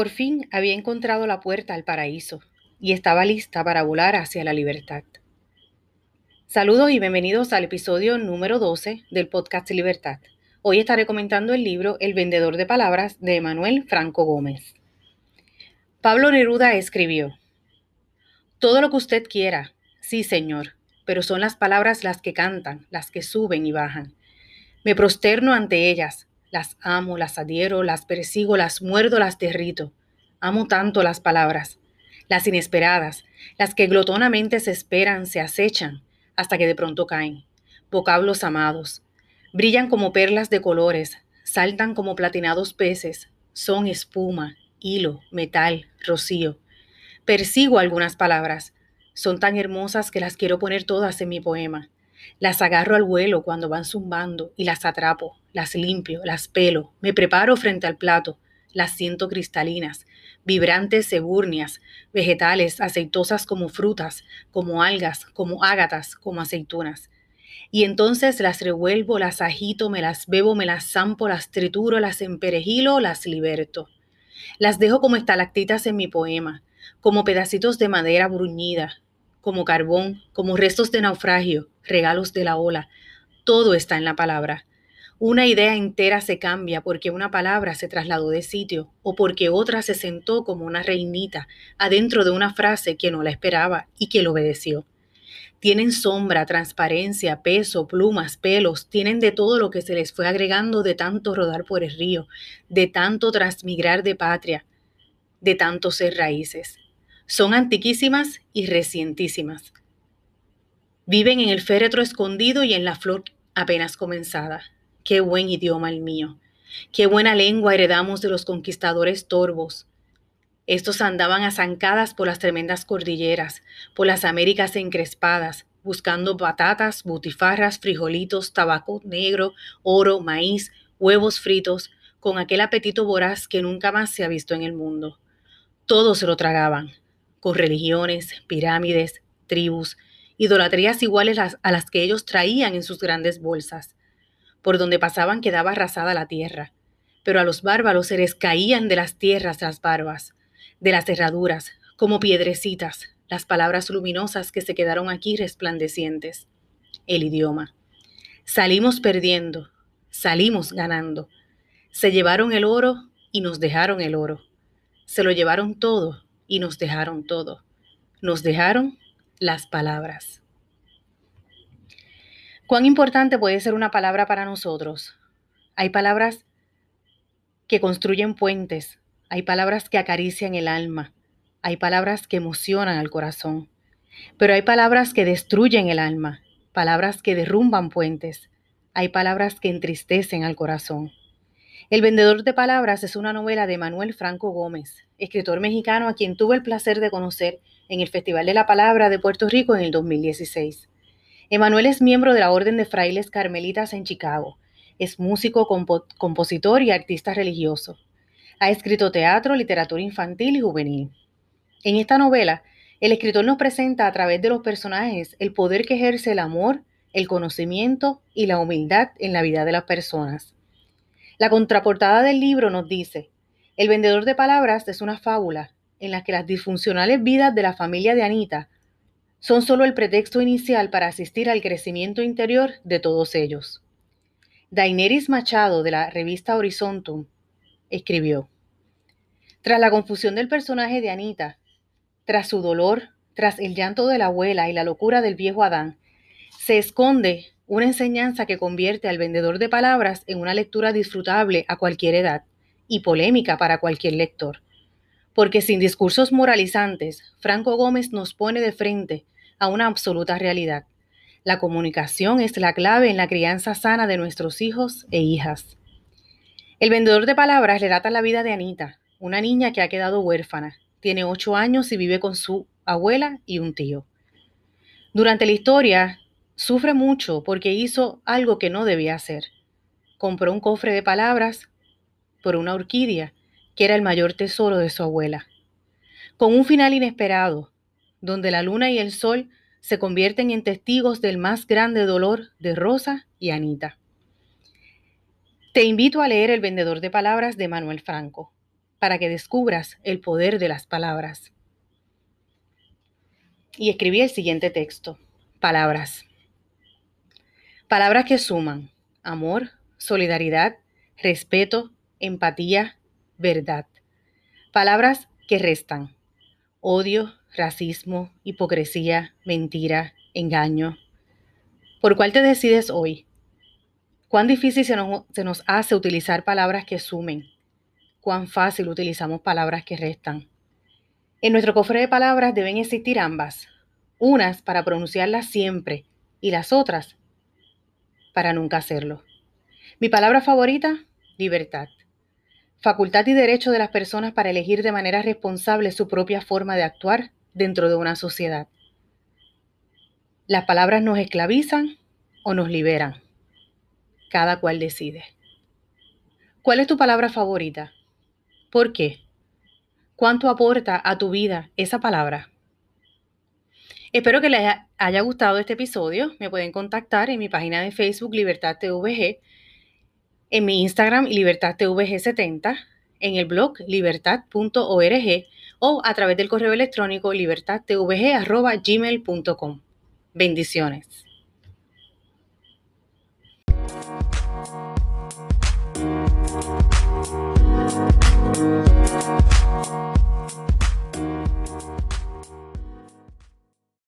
Por fin había encontrado la puerta al paraíso y estaba lista para volar hacia la libertad. Saludos y bienvenidos al episodio número 12 del podcast Libertad. Hoy estaré comentando el libro El vendedor de palabras de Emanuel Franco Gómez. Pablo Neruda escribió, Todo lo que usted quiera, sí señor, pero son las palabras las que cantan, las que suben y bajan. Me prosterno ante ellas, las amo, las adhiero, las persigo, las muerdo, las derrito. Amo tanto las palabras, las inesperadas, las que glotonamente se esperan, se acechan, hasta que de pronto caen. Vocablos amados. Brillan como perlas de colores, saltan como platinados peces, son espuma, hilo, metal, rocío. Persigo algunas palabras. Son tan hermosas que las quiero poner todas en mi poema. Las agarro al vuelo cuando van zumbando y las atrapo, las limpio, las pelo, me preparo frente al plato, las siento cristalinas, vibrantes eburnias, vegetales, aceitosas como frutas, como algas, como ágatas, como aceitunas. Y entonces las revuelvo, las agito, me las bebo, me las zampo, las trituro, las emperejilo, las liberto. Las dejo como estalactitas en mi poema, como pedacitos de madera bruñida, como carbón, como restos de naufragio, regalos de la ola. Todo está en la palabra. Una idea entera se cambia porque una palabra se trasladó de sitio o porque otra se sentó como una reinita adentro de una frase que no la esperaba y que lo obedeció. Tienen sombra, transparencia, peso, plumas, pelos, tienen de todo lo que se les fue agregando de tanto rodar por el río, de tanto transmigrar de patria, de tanto ser raíces. Son antiquísimas y recientísimas. Viven en el féretro escondido y en la flor apenas comenzada. Qué buen idioma el mío. Qué buena lengua heredamos de los conquistadores torvos. Estos andaban a zancadas por las tremendas cordilleras, por las Américas encrespadas, buscando patatas, butifarras, frijolitos, tabaco negro, oro, maíz, huevos fritos, con aquel apetito voraz que nunca más se ha visto en el mundo. Todos se lo tragaban, con religiones, pirámides, tribus, idolatrías iguales a las que ellos traían en sus grandes bolsas. Por donde pasaban quedaba arrasada la tierra, pero a los bárbaros se les caían de las tierras las barbas, de las herraduras, como piedrecitas, las palabras luminosas que se quedaron aquí resplandecientes. El idioma. Salimos perdiendo, salimos ganando. Se llevaron el oro y nos dejaron el oro. Se lo llevaron todo y nos dejaron todo. Nos dejaron las palabras. ¿Cuán importante puede ser una palabra para nosotros? Hay palabras que construyen puentes, hay palabras que acarician el alma, hay palabras que emocionan al corazón, pero hay palabras que destruyen el alma, palabras que derrumban puentes, hay palabras que entristecen al corazón. El vendedor de palabras es una novela de Manuel Franco Gómez, escritor mexicano a quien tuve el placer de conocer en el Festival de la Palabra de Puerto Rico en el 2016. Emanuel es miembro de la Orden de Frailes Carmelitas en Chicago. Es músico, compositor y artista religioso. Ha escrito teatro, literatura infantil y juvenil. En esta novela, el escritor nos presenta a través de los personajes el poder que ejerce el amor, el conocimiento y la humildad en la vida de las personas. La contraportada del libro nos dice, El vendedor de palabras es una fábula en la que las disfuncionales vidas de la familia de Anita son solo el pretexto inicial para asistir al crecimiento interior de todos ellos. Daineris Machado, de la revista Horizontum, escribió, Tras la confusión del personaje de Anita, tras su dolor, tras el llanto de la abuela y la locura del viejo Adán, se esconde una enseñanza que convierte al vendedor de palabras en una lectura disfrutable a cualquier edad y polémica para cualquier lector. Porque sin discursos moralizantes, Franco Gómez nos pone de frente a una absoluta realidad. La comunicación es la clave en la crianza sana de nuestros hijos e hijas. El vendedor de palabras relata la vida de Anita, una niña que ha quedado huérfana. Tiene ocho años y vive con su abuela y un tío. Durante la historia, sufre mucho porque hizo algo que no debía hacer. Compró un cofre de palabras por una orquídea, que era el mayor tesoro de su abuela. Con un final inesperado, donde la luna y el sol se convierten en testigos del más grande dolor de Rosa y Anita. Te invito a leer El vendedor de palabras de Manuel Franco. para que descubras el poder de las palabras. Y escribí el siguiente texto. Palabras. Palabras que suman amor, solidaridad, respeto, empatía, verdad. Palabras que restan odio, racismo, hipocresía, mentira, engaño. ¿Por cuál te decides hoy? ¿Cuán difícil se nos, hace utilizar palabras que sumen? ¿Cuán fácil utilizamos palabras que restan? En nuestro cofre de palabras deben existir ambas, unas para pronunciarlas siempre y las otras para nunca hacerlo. Mi palabra favorita, libertad. Facultad y derecho de las personas para elegir de manera responsable su propia forma de actuar dentro de una sociedad. Las palabras nos esclavizan o nos liberan. Cada cual decide. ¿Cuál es tu palabra favorita? ¿Por qué? ¿Cuánto aporta a tu vida esa palabra? Espero que les haya gustado este episodio. Me pueden contactar en mi página de Facebook Libertad TVG, en mi Instagram Libertad TVG70, en el blog libertad.org o a través del correo electrónico libertadtvg.gmail.com. Bendiciones.